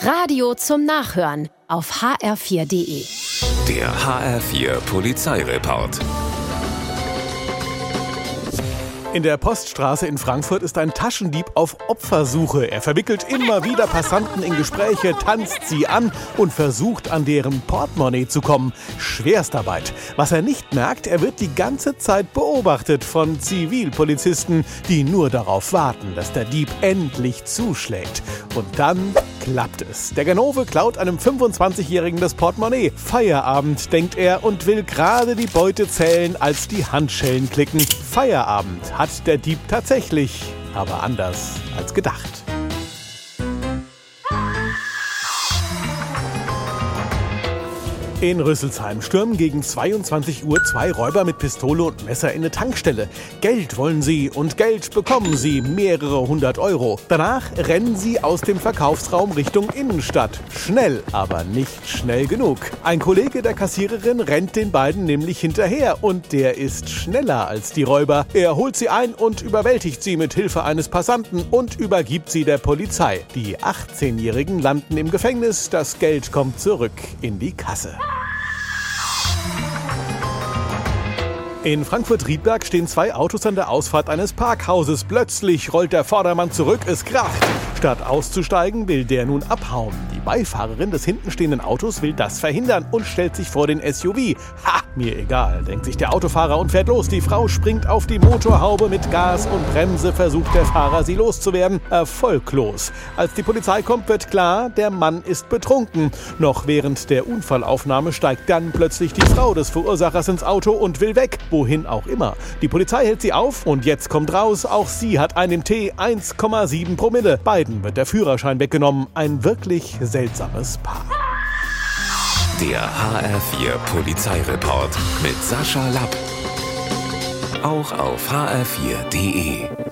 Radio zum Nachhören auf hr4.de. Der HR4 Polizeireport. In der Poststraße in Frankfurt ist ein Taschendieb auf Opfersuche. Er verwickelt immer wieder Passanten in Gespräche, tanzt sie an und versucht an deren Portemonnaie zu kommen. Schwerstarbeit. Was er nicht merkt, er wird die ganze Zeit beobachtet von Zivilpolizisten, die nur darauf warten, dass der Dieb endlich zuschlägt. Und dann klappt es. Der Ganove klaut einem 25-Jährigen das Portemonnaie. Feierabend, denkt er und will gerade die Beute zählen, als die Handschellen klicken. Feierabend hat der Dieb tatsächlich, aber anders als gedacht. In Rüsselsheim stürmen gegen 22 Uhr zwei Räuber mit Pistole und Messer in eine Tankstelle. Geld wollen sie und Geld bekommen sie, mehrere hundert Euro. Danach rennen sie aus dem Verkaufsraum Richtung Innenstadt. Schnell, aber nicht schnell genug. Ein Kollege der Kassiererin rennt den beiden nämlich hinterher und der ist schneller als die Räuber. Er holt sie ein und überwältigt sie mit Hilfe eines Passanten und übergibt sie der Polizei. Die 18-Jährigen landen im Gefängnis, das Geld kommt zurück in die Kasse. In Frankfurt-Riedberg stehen zwei Autos an der Ausfahrt eines Parkhauses. Plötzlich rollt der Vordermann zurück, es kracht. Statt auszusteigen, will der nun abhauen. Die Beifahrerin des hintenstehenden Autos will das verhindern und stellt sich vor den SUV. Ha, mir egal, denkt sich der Autofahrer und fährt los. Die Frau springt auf die Motorhaube mit Gas und Bremse, versucht der Fahrer, sie loszuwerden. Erfolglos. Als die Polizei kommt, wird klar, der Mann ist betrunken. Noch während der Unfallaufnahme steigt dann plötzlich die Frau des Verursachers ins Auto und will weg, wohin auch immer. Die Polizei hält sie auf und jetzt kommt raus, auch sie hat einen T 1,7 Promille. Beide beiden wird der Führerschein weggenommen. Ein wirklich seltsames Paar. Der HR4 Polizeireport mit Sascha Lapp. Auch auf hr4.de.